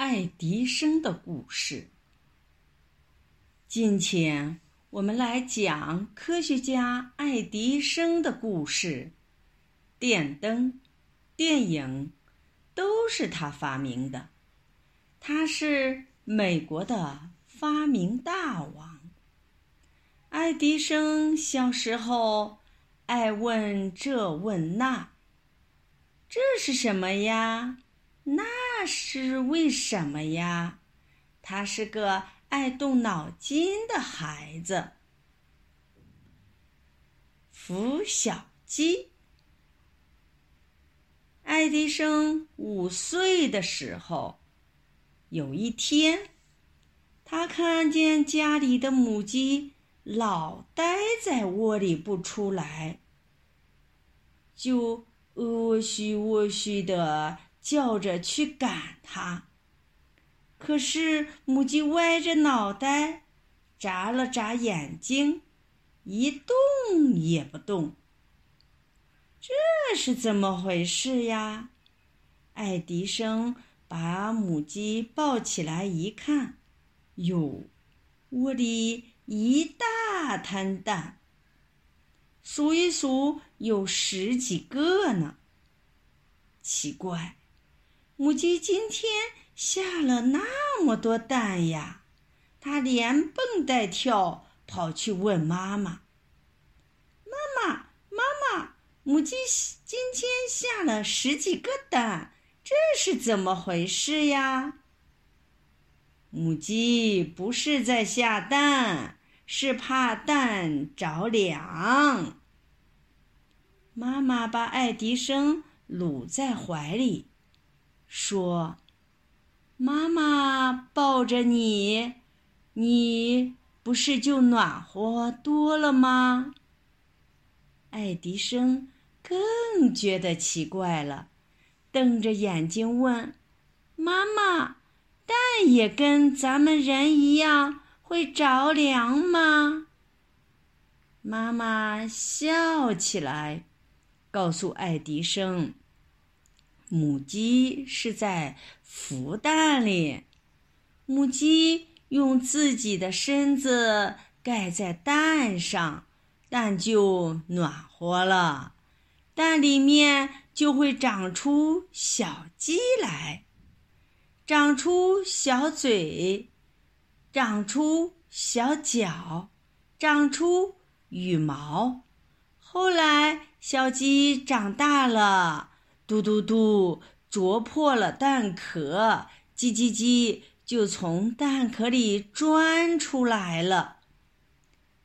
爱迪生的故事。今天我们来讲科学家爱迪生的故事。电灯、电影都是他发明的。他是美国的发明大王。爱迪生小时候爱问这问那：“这是什么呀？”那是为什么呀？他是个爱动脑筋的孩子。孵小鸡。爱迪生五岁的时候，有一天，他看见家里的母鸡老待在窝里不出来，就喔嘘喔嘘的。叫着去赶它，可是母鸡歪着脑袋，眨了眨眼睛，一动也不动。这是怎么回事呀？爱迪生把母鸡抱起来一看，哟，窝里一大滩蛋，数一数有十几个呢。奇怪。母鸡今天下了那么多蛋呀！它连蹦带跳跑去问妈妈：“妈妈，妈妈，母鸡今天下了十几个蛋，这是怎么回事呀？”母鸡不是在下蛋，是怕蛋着凉。妈妈把爱迪生搂在怀里。说：“妈妈抱着你，你不是就暖和多了吗？”爱迪生更觉得奇怪了，瞪着眼睛问：“妈妈，蛋也跟咱们人一样会着凉吗？”妈妈笑起来，告诉爱迪生。母鸡是在孵蛋里，母鸡用自己的身子盖在蛋上，蛋就暖和了，蛋里面就会长出小鸡来，长出小嘴，长出小脚，长出羽毛。后来，小鸡长大了。嘟嘟嘟，啄破了蛋壳，叽叽叽，就从蛋壳里钻出来了。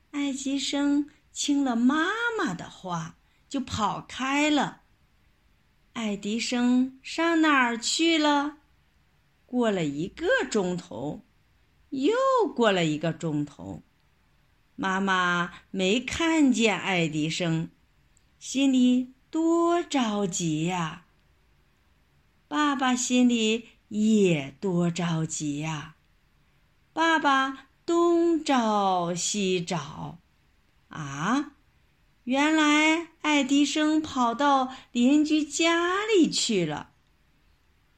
爱迪生听了妈妈的话，就跑开了。爱迪生上哪儿去了？过了一个钟头，又过了一个钟头，妈妈没看见爱迪生，心里。多着急呀！爸爸心里也多着急呀。爸爸东找西找，啊，原来爱迪生跑到邻居家里去了。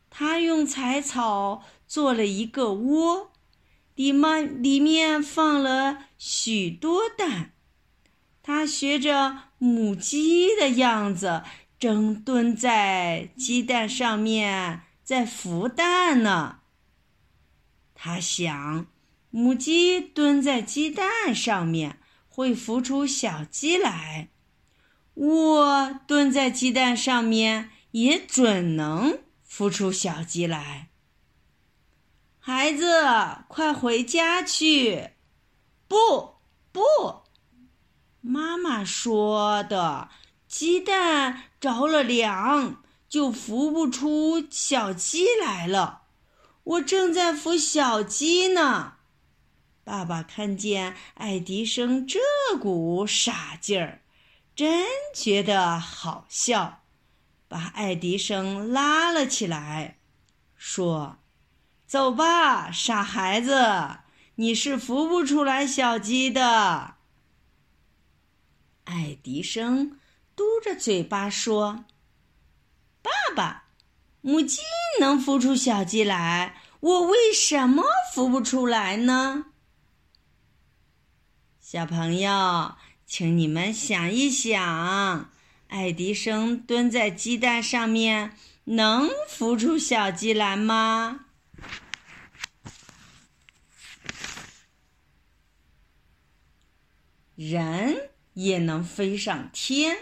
他用柴草做了一个窝，里面里面放了许多蛋。他学着母鸡的样子，正蹲在鸡蛋上面在孵蛋呢。他想，母鸡蹲在鸡蛋上面会孵出小鸡来，我蹲在鸡蛋上面也准能孵出小鸡来。孩子，快回家去！不，不。妈妈说的：“鸡蛋着了凉，就孵不出小鸡来了。”我正在孵小鸡呢。爸爸看见爱迪生这股傻劲儿，真觉得好笑，把爱迪生拉了起来，说：“走吧，傻孩子，你是孵不出来小鸡的。”爱迪生嘟着嘴巴说：“爸爸，母鸡能孵出小鸡来，我为什么孵不出来呢？小朋友，请你们想一想，爱迪生蹲在鸡蛋上面，能孵出小鸡来吗？人也能飞上天。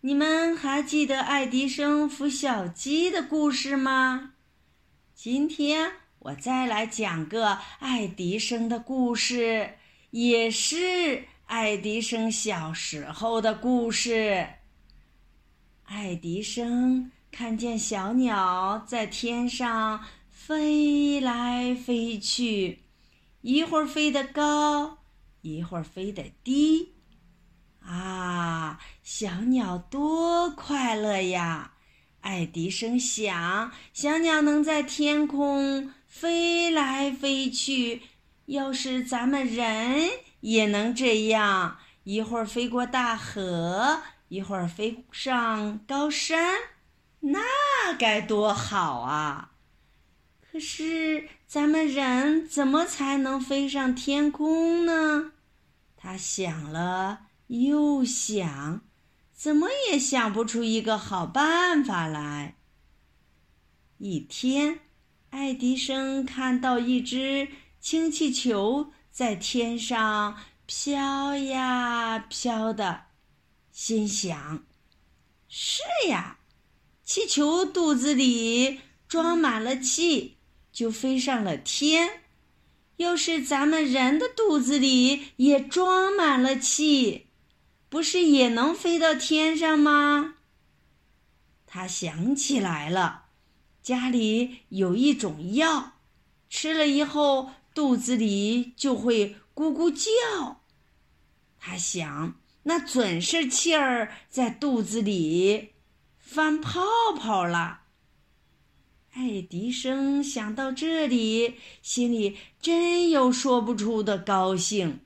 你们还记得爱迪生孵小鸡的故事吗？今天我再来讲个爱迪生的故事，也是爱迪生小时候的故事。爱迪生看见小鸟在天上飞来飞去，一会儿飞得高，一会儿飞得低。啊，小鸟多快乐呀！爱迪生想，小鸟能在天空飞来飞去，要是咱们人也能这样，一会儿飞过大河，一会儿飞上高山，那该多好啊！可是，咱们人怎么才能飞上天空呢？他想了。又想，怎么也想不出一个好办法来。一天，爱迪生看到一只氢气球在天上飘呀飘的，心想：“是呀，气球肚子里装满了气，就飞上了天。要是咱们人的肚子里也装满了气。”不是也能飞到天上吗？他想起来了，家里有一种药，吃了以后肚子里就会咕咕叫。他想，那准是气儿在肚子里翻泡泡了。爱迪生想到这里，心里真有说不出的高兴。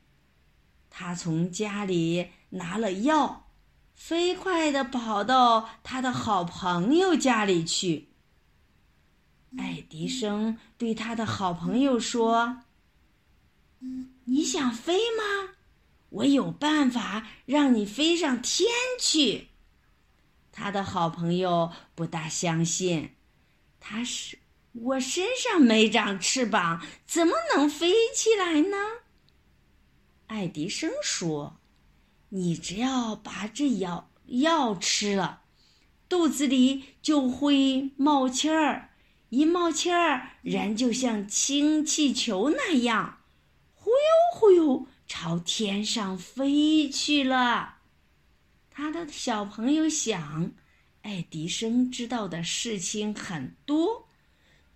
他从家里。拿了药，飞快地跑到他的好朋友家里去。爱迪生对他的好朋友说：“你想飞吗？我有办法让你飞上天去。”他的好朋友不大相信，他是我身上没长翅膀，怎么能飞起来呢？爱迪生说。你只要把这药药吃了，肚子里就会冒气儿，一冒气儿，人就像氢气球那样，忽悠忽悠朝天上飞去了。他的小朋友想，爱迪生知道的事情很多，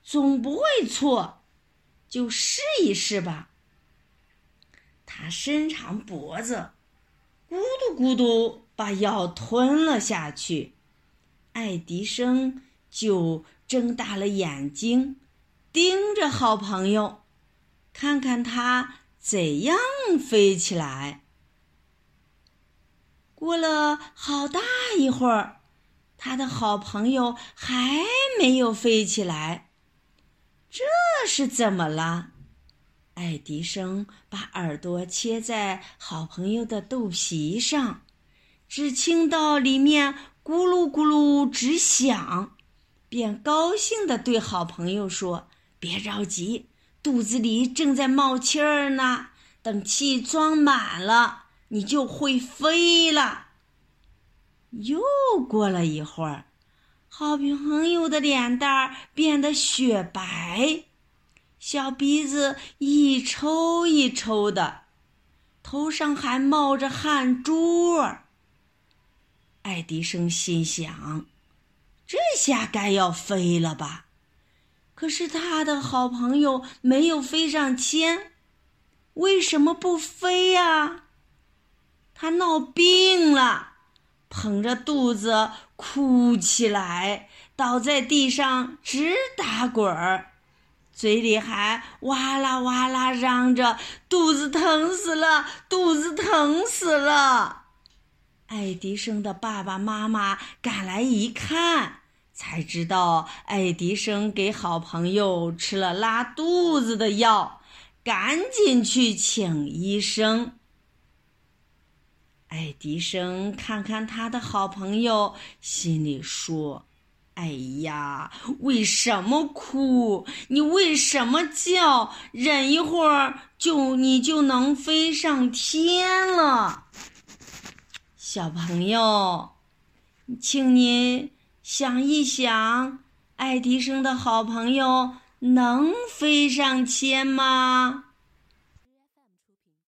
总不会错，就试一试吧。他伸长脖子。咕嘟咕嘟，把药吞了下去。爱迪生就睁大了眼睛，盯着好朋友，看看他怎样飞起来。过了好大一会儿，他的好朋友还没有飞起来，这是怎么了？爱迪生把耳朵切在好朋友的肚皮上，只听到里面咕噜咕噜直响，便高兴地对好朋友说：“别着急，肚子里正在冒气儿呢，等气装满了，你就会飞了。”又过了一会儿，好朋友的脸蛋儿变得雪白。小鼻子一抽一抽的，头上还冒着汗珠儿。爱迪生心想：“这下该要飞了吧？”可是他的好朋友没有飞上天，为什么不飞呀？他闹病了，捧着肚子哭起来，倒在地上直打滚儿。嘴里还哇啦哇啦嚷着：“肚子疼死了，肚子疼死了！”爱迪生的爸爸妈妈赶来一看，才知道爱迪生给好朋友吃了拉肚子的药，赶紧去请医生。爱迪生看看他的好朋友，心里说：“哎呀，为什么哭？你为什么叫？忍一会儿就你就能飞上天了。”小朋友，请您。想一想，爱迪生的好朋友能飞上天吗？